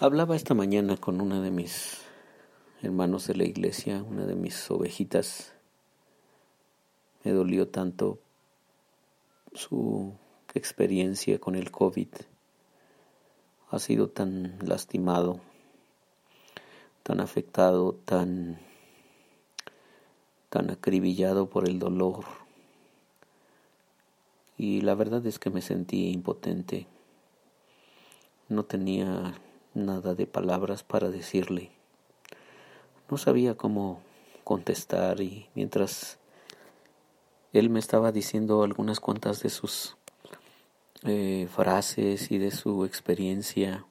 Hablaba esta mañana con una de mis hermanos de la iglesia, una de mis ovejitas. Me dolió tanto su experiencia con el COVID. Ha sido tan lastimado, tan afectado, tan, tan acribillado por el dolor. Y la verdad es que me sentí impotente. No tenía nada de palabras para decirle. No sabía cómo contestar y mientras él me estaba diciendo algunas cuantas de sus eh, frases y de su experiencia,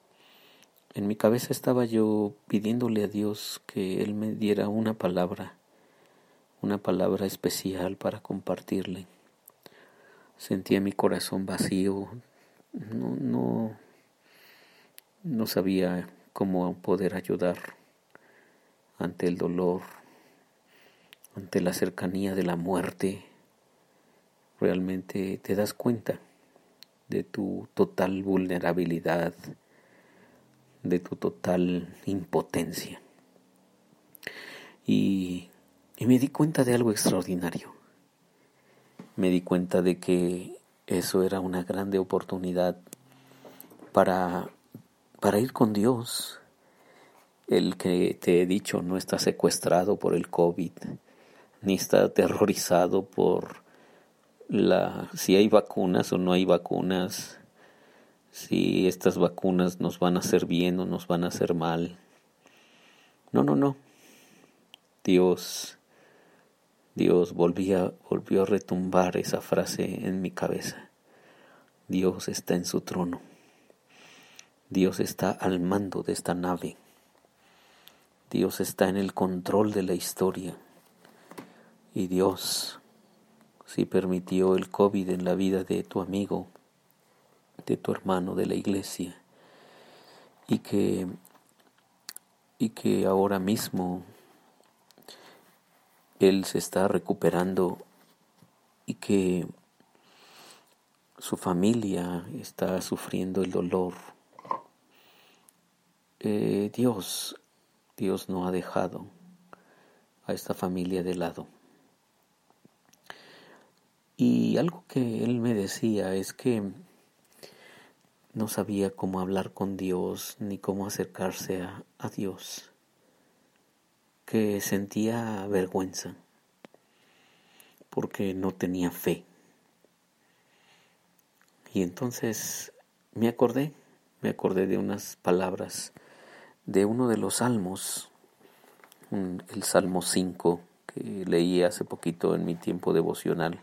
en mi cabeza estaba yo pidiéndole a Dios que Él me diera una palabra, una palabra especial para compartirle. Sentía mi corazón vacío, no, no, no sabía cómo poder ayudar ante el dolor, ante la cercanía de la muerte. Realmente te das cuenta de tu total vulnerabilidad, de tu total impotencia. Y, me di cuenta de algo extraordinario. Me di cuenta de que eso era una grande oportunidad para para ir con Dios. El que te he dicho no está secuestrado por el COVID, ni está aterrorizado por la si hay vacunas o no hay vacunas, si estas vacunas nos van a hacer bien o nos van a hacer mal. No, no, no. Dios Dios volvía, volvió a retumbar esa frase en mi cabeza. Dios está en su trono. Dios está al mando de esta nave. Dios está en el control de la historia. Y Dios, si permitió el COVID en la vida de tu amigo, de tu hermano de la iglesia, y que, y que ahora mismo él se está recuperando y que su familia está sufriendo el dolor eh, Dios, Dios no ha dejado a esta familia de lado. Y algo que él me decía es que no sabía cómo hablar con Dios ni cómo acercarse a, a Dios, que sentía vergüenza porque no tenía fe. Y entonces me acordé, me acordé de unas palabras de uno de los salmos, el Salmo 5, que leí hace poquito en mi tiempo devocional.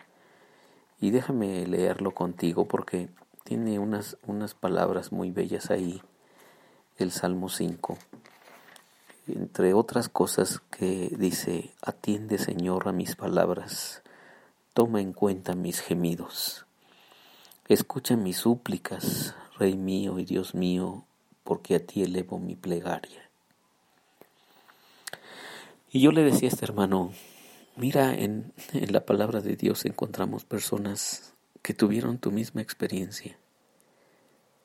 Y déjame leerlo contigo porque tiene unas, unas palabras muy bellas ahí, el Salmo 5. Entre otras cosas que dice, atiende Señor a mis palabras, toma en cuenta mis gemidos. Escucha mis súplicas, Rey mío y Dios mío, porque a ti elevo mi plegaria. Y yo le decía a este hermano, mira, en, en la palabra de Dios encontramos personas que tuvieron tu misma experiencia,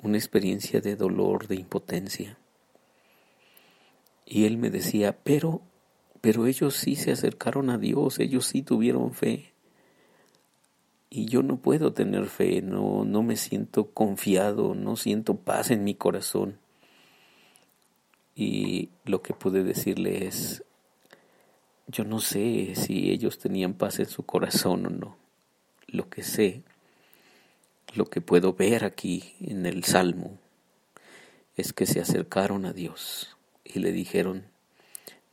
una experiencia de dolor, de impotencia. Y él me decía, pero, pero ellos sí se acercaron a Dios, ellos sí tuvieron fe. Y yo no puedo tener fe, no, no me siento confiado, no siento paz en mi corazón. Y lo que pude decirle es, yo no sé si ellos tenían paz en su corazón o no. Lo que sé, lo que puedo ver aquí en el Salmo, es que se acercaron a Dios y le dijeron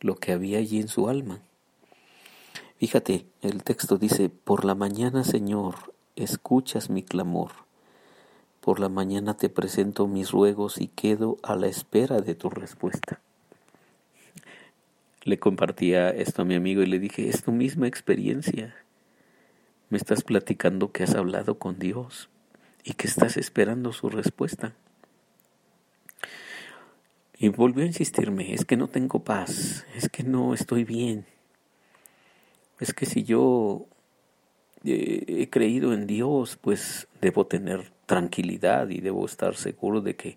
lo que había allí en su alma. Fíjate, el texto dice, por la mañana, Señor, escuchas mi clamor por la mañana te presento mis ruegos y quedo a la espera de tu respuesta. Le compartía esto a mi amigo y le dije, es tu misma experiencia. Me estás platicando que has hablado con Dios y que estás esperando su respuesta. Y volvió a insistirme, es que no tengo paz, es que no estoy bien. Es que si yo eh, he creído en Dios, pues debo tener tranquilidad y debo estar seguro de que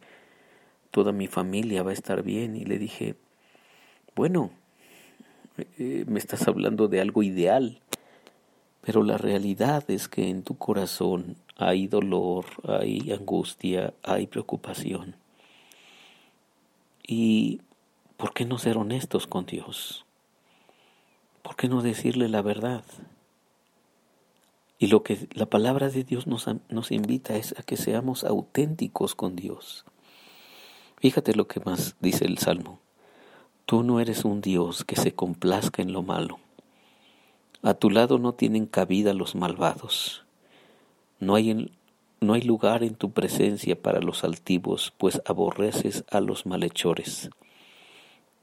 toda mi familia va a estar bien. Y le dije, bueno, eh, me estás hablando de algo ideal, pero la realidad es que en tu corazón hay dolor, hay angustia, hay preocupación. ¿Y por qué no ser honestos con Dios? ¿Por qué no decirle la verdad? Y lo que la palabra de Dios nos, nos invita es a que seamos auténticos con Dios. Fíjate lo que más dice el Salmo. Tú no eres un Dios que se complazca en lo malo. A tu lado no tienen cabida los malvados. No hay, no hay lugar en tu presencia para los altivos, pues aborreces a los malhechores.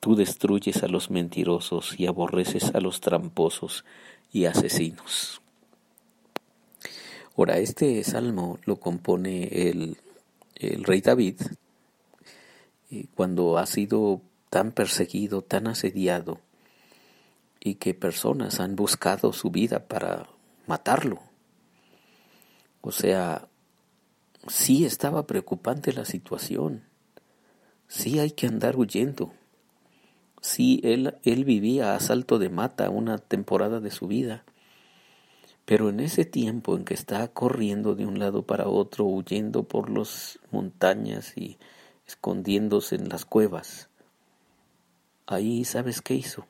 Tú destruyes a los mentirosos y aborreces a los tramposos y asesinos. Ahora, este salmo lo compone el, el rey David cuando ha sido tan perseguido, tan asediado, y que personas han buscado su vida para matarlo. O sea, sí estaba preocupante la situación, sí hay que andar huyendo, sí él, él vivía a salto de mata una temporada de su vida, pero en ese tiempo en que está corriendo de un lado para otro, huyendo por las montañas y escondiéndose en las cuevas, ahí sabes qué hizo.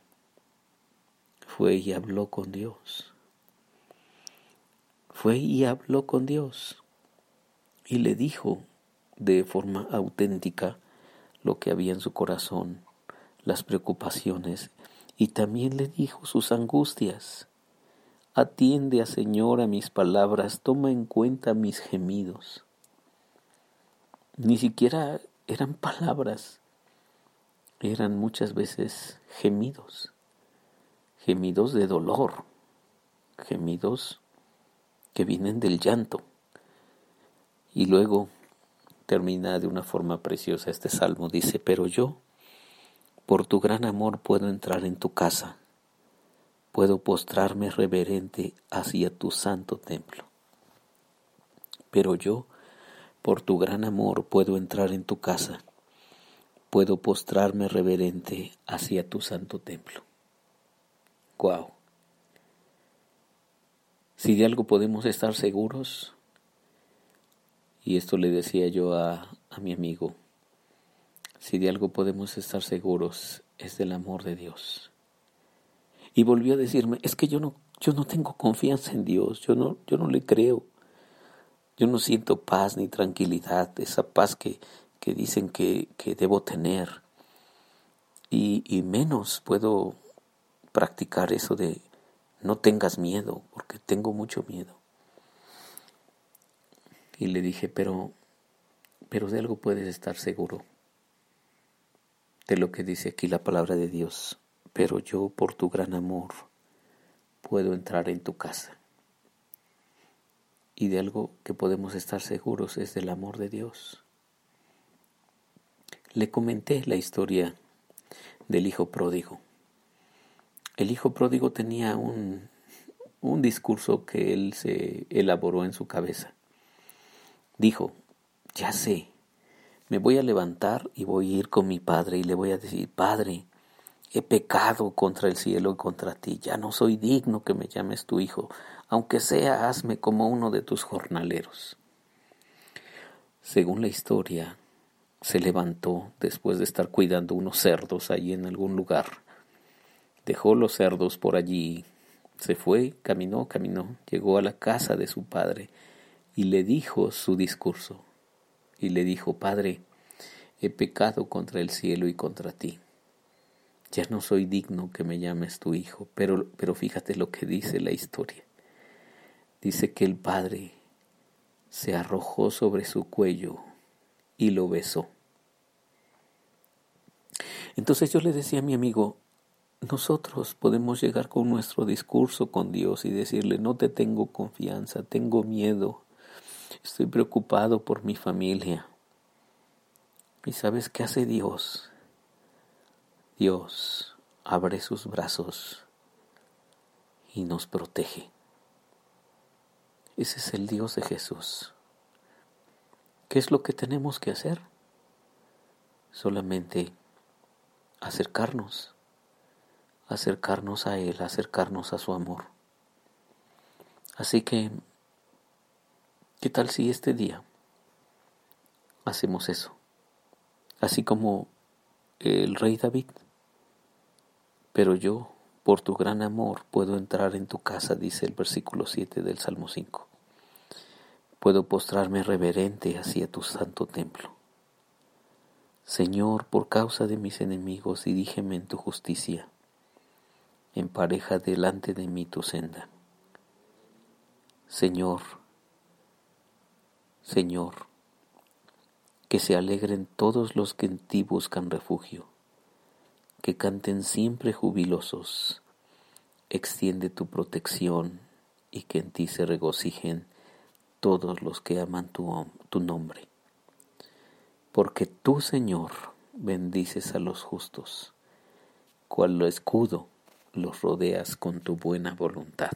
Fue y habló con Dios. Fue y habló con Dios y le dijo de forma auténtica lo que había en su corazón, las preocupaciones, y también le dijo sus angustias. Atiende Señor a mis palabras, toma en cuenta mis gemidos. Ni siquiera eran palabras, eran muchas veces gemidos, gemidos de dolor, gemidos que vienen del llanto. Y luego termina de una forma preciosa este salmo, dice, pero yo, por tu gran amor, puedo entrar en tu casa puedo postrarme reverente hacia tu santo templo. Pero yo, por tu gran amor, puedo entrar en tu casa, puedo postrarme reverente hacia tu santo templo. Guau. Si de algo podemos estar seguros, y esto le decía yo a, a mi amigo, si de algo podemos estar seguros es del amor de Dios y volvió a decirme, es que yo no, yo no tengo confianza en Dios, yo no, yo no le creo. Yo no siento paz ni tranquilidad, esa paz que, que dicen que, que debo tener. Y, y menos puedo practicar eso de no tengas miedo, porque tengo mucho miedo. Y le dije, pero, pero de algo puedes estar seguro, de lo que dice aquí la palabra de Dios pero yo por tu gran amor puedo entrar en tu casa. Y de algo que podemos estar seguros es del amor de Dios. Le comenté la historia del hijo pródigo. El hijo pródigo tenía un, un discurso que él se elaboró en su cabeza. Dijo, ya sé, me voy a levantar y voy a ir con mi padre y le voy a decir, Padre, He pecado contra el cielo y contra ti. Ya no soy digno que me llames tu hijo. Aunque sea, hazme como uno de tus jornaleros. Según la historia, se levantó después de estar cuidando unos cerdos allí en algún lugar. Dejó los cerdos por allí, se fue, caminó, caminó, llegó a la casa de su padre y le dijo su discurso. Y le dijo, Padre, he pecado contra el cielo y contra ti ya no soy digno que me llames tu hijo, pero, pero fíjate lo que dice la historia. Dice que el padre se arrojó sobre su cuello y lo besó. Entonces yo le decía a mi amigo, nosotros podemos llegar con nuestro discurso con Dios y decirle, no te tengo confianza, tengo miedo, estoy preocupado por mi familia. ¿Y sabes qué hace Dios? Dios abre sus brazos y nos protege. Ese es el Dios de Jesús. ¿Qué es lo que tenemos que hacer? solamente acercarnos, acercarnos a Él, acercarnos a su amor. Así que, ¿qué tal si este día hacemos eso? Así como el rey David. Pero yo, por tu gran amor, puedo entrar en tu casa, dice el versículo 7 del Salmo 5. Puedo postrarme reverente hacia tu santo templo. Señor, por causa de mis enemigos, dirígeme en tu justicia. Empareja delante de mí tu senda. Señor, Señor, que se alegren todos los que en ti buscan refugio, que canten siempre jubilosos. Extiende tu protección y que en ti se regocijen todos los que aman tu, tu nombre porque tú, Señor, bendices a los justos, cual lo escudo los rodeas con tu buena voluntad.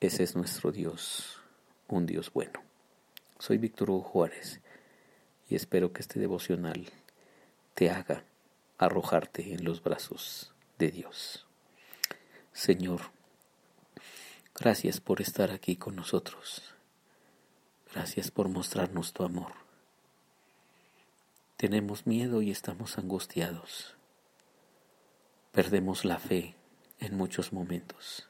Ese es nuestro Dios, un Dios bueno. Soy Víctor Hugo Juárez y espero que este devocional te haga arrojarte en los brazos de Dios. Señor, gracias por estar aquí con nosotros. Gracias por mostrarnos tu amor. Tenemos miedo y estamos angustiados. Perdemos la fe en muchos momentos.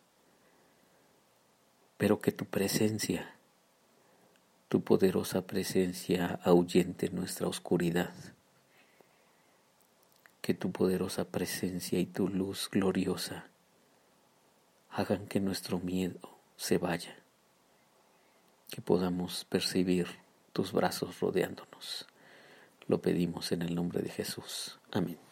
Pero que tu presencia, tu poderosa presencia ahuyente nuestra oscuridad. Que tu poderosa presencia y tu luz gloriosa hagan que nuestro miedo se vaya. Que podamos percibir tus brazos rodeándonos lo pedimos en el nombre de Jesús. Amén.